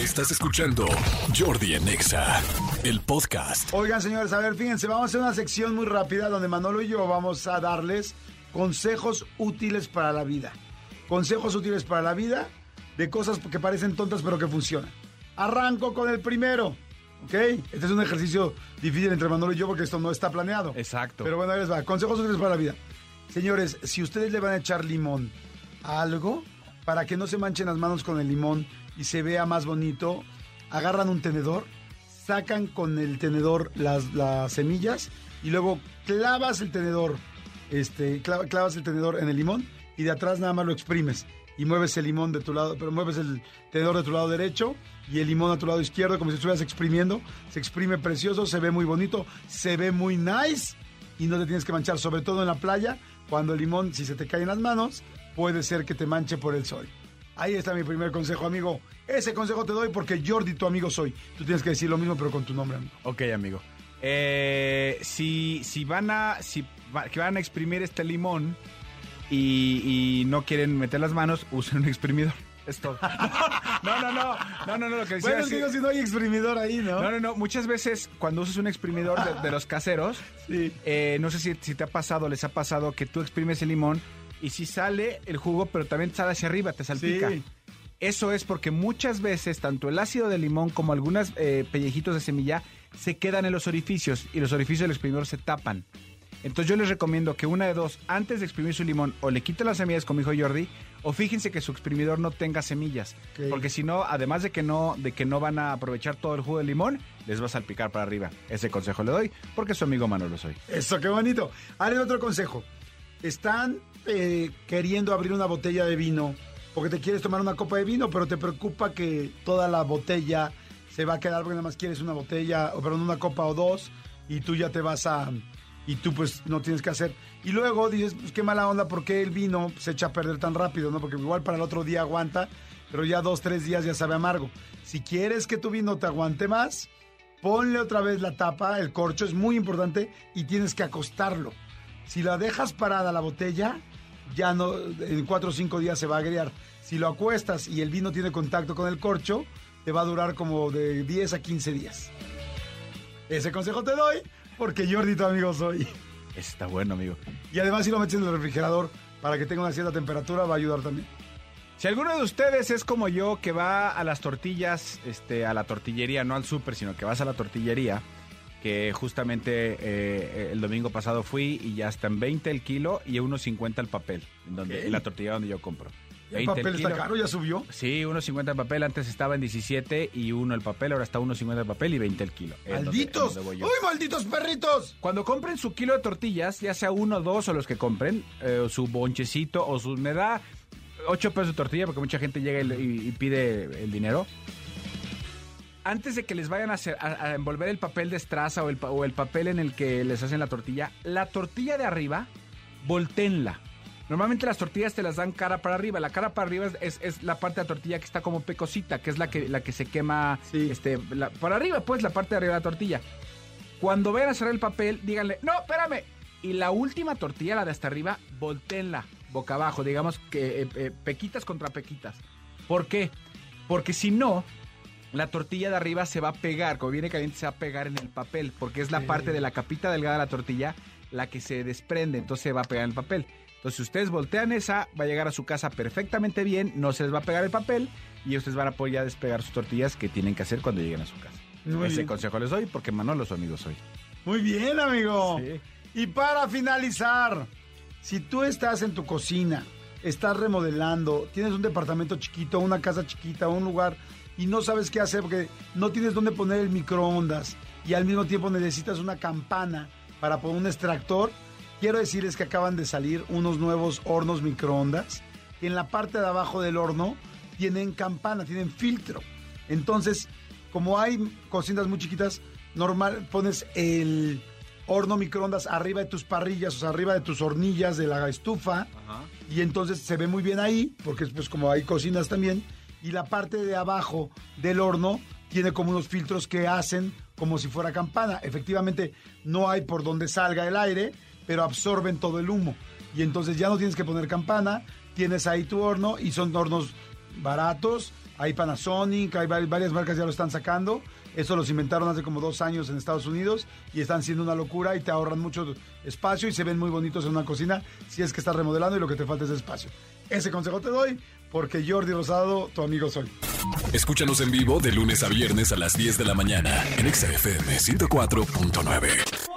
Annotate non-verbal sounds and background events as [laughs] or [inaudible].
Estás escuchando Jordi en Exa, el podcast. Oigan, señores, a ver, fíjense, vamos a hacer una sección muy rápida donde Manolo y yo vamos a darles consejos útiles para la vida. Consejos útiles para la vida de cosas que parecen tontas pero que funcionan. Arranco con el primero. ¿Ok? Este es un ejercicio difícil entre Manolo y yo porque esto no está planeado. Exacto. Pero bueno, ahí les va. Consejos útiles para la vida. Señores, si ustedes le van a echar limón a algo, para que no se manchen las manos con el limón y se vea más bonito, agarran un tenedor, sacan con el tenedor las, las semillas y luego clavas el tenedor, este, clava- clavas el tenedor en el limón y de atrás nada más lo exprimes y mueves el limón de tu lado, pero mueves el tenedor de tu lado derecho y el limón a tu lado izquierdo como si estuvieras exprimiendo, se exprime precioso, se ve muy bonito, se ve muy nice y no te tienes que manchar, sobre todo en la playa, cuando el limón, si se te cae en las manos, puede ser que te manche por el sol. Ahí está mi primer consejo, amigo. Ese consejo te doy porque Jordi, tu amigo soy. Tú tienes que decir lo mismo, pero con tu nombre, amigo. Ok, amigo. Eh, si, si van a si que van a exprimir este limón y, y no quieren meter las manos, usen un exprimidor. [laughs] Es todo. No, no, no, no, no, no, lo que decía Bueno, es que- si no hay exprimidor ahí, ¿no? No, no, no. Muchas veces cuando usas un exprimidor de, de los caseros, [laughs] Sí. eh, no sé si, si te ha pasado, les ha pasado que tú exprimes el limón y si sale el jugo, pero también sale hacia arriba, te salpica. Sí. Eso es porque muchas veces tanto el ácido de limón como algunos pellejitos de semilla se quedan en los orificios y los orificios del exprimidor se tapan. Entonces yo les recomiendo que una de dos, antes de exprimir su limón, o le quiten las semillas como dijo Jordi, o fíjense que su exprimidor no tenga semillas. Porque si no, además de que no, de que no van a aprovechar todo el jugo del limón, les va a salpicar para arriba. Ese consejo le doy, porque su amigo Manolo soy. Eso, qué bonito. Haré otro consejo. Están eh, queriendo abrir una botella de vino porque te quieres tomar una copa de vino, pero te preocupa que toda la botella se va a quedar porque nada más quieres una botella, o perdón, una copa o dos, y tú ya te vas a... Y tú pues no tienes que hacer. Y luego dices, pues qué mala onda, porque el vino se echa a perder tan rápido, ¿no? Porque igual para el otro día aguanta, pero ya dos, tres días ya sabe amargo. Si quieres que tu vino te aguante más, ponle otra vez la tapa, el corcho es muy importante y tienes que acostarlo. Si la dejas parada la botella, ya no, en cuatro o cinco días se va a agriar. Si lo acuestas y el vino tiene contacto con el corcho, te va a durar como de 10 a 15 días. Ese consejo te doy porque Jordi, tu amigo soy. Está bueno, amigo. Y además si lo metes en el refrigerador para que tenga una cierta temperatura, va a ayudar también. Si alguno de ustedes es como yo, que va a las tortillas, este, a la tortillería, no al súper, sino que vas a la tortillería, que justamente eh, el domingo pasado fui y ya está en 20 el kilo y 1.50 el papel, en, donde, en la tortillería donde yo compro. El 20 papel está caro, ya subió. Sí, 1.50 el papel, antes estaba en 17 y 1 el papel, ahora está 1.50 el papel y 20 el kilo. ¡Malditos! ¡Uy, malditos perritos! Cuando compren su kilo de tortillas, ya sea uno, dos o los que compren, eh, su bonchecito o su... Me da 8 pesos de tortilla porque mucha gente llega y, le- y- y pide el dinero. Antes de que les vayan a, hacer, a, a envolver el papel de estraza o el, pa- o el papel en el que les hacen la tortilla, la tortilla de arriba, volteenla. Normalmente las tortillas te las dan cara para arriba. La cara para arriba es, la parte de la tortilla que está como pecosita, que es la que, la que se quema Sí. este, la- para arriba, pues la parte de arriba de la tortilla. Cuando vayan a cerrar el papel, díganle, no, espérame. Y la última tortilla, la de hasta arriba, volteenla boca abajo, digamos que eh, eh, pequitas contra pequitas. ¿Por qué? Porque si no, la tortilla de arriba se va a pegar, como viene caliente, se va a pegar en el papel, porque es la Sí. parte de la capita delgada de la tortilla la que se desprende, entonces se va a pegar en el papel. Entonces, si ustedes voltean esa, va a llegar a su casa perfectamente bien, no se les va a pegar el papel y ustedes van a poder ya despegar sus tortillas que tienen que hacer cuando lleguen a su casa. Muy Ese bien. consejo les doy porque Manolo su amigo soy. Muy bien, amigo. Sí. Y para finalizar, si tú estás en tu cocina, estás remodelando, tienes un departamento chiquito, una casa chiquita, un lugar y no sabes qué hacer porque no tienes dónde poner el microondas y al mismo tiempo necesitas una campana para poner un extractor, quiero decirles que acaban de salir unos nuevos hornos microondas que en la parte de abajo del horno tienen campana, tienen filtro. Entonces, como hay cocinas muy chiquitas, normal pones el horno microondas arriba de tus parrillas, o sea, arriba de tus hornillas de la estufa. Y entonces se ve muy bien ahí, porque pues como hay cocinas también. Y la parte de abajo del horno tiene como unos filtros que hacen como si fuera campana. Efectivamente, no hay por donde salga el aire, pero absorben todo el humo. Y entonces ya no tienes que poner campana, tienes ahí tu horno y son hornos baratos. Hay Panasonic, hay vari- varias marcas ya lo están sacando. Eso los inventaron hace como dos años en Estados Unidos y están siendo una locura y te ahorran mucho espacio y se ven muy bonitos en una cocina si es que estás remodelando y lo que te falta es espacio. Ese consejo te doy porque Jordi Rosado, tu amigo soy. Escúchanos en vivo de lunes a viernes a las 10 de la mañana en Exa FM 104.9.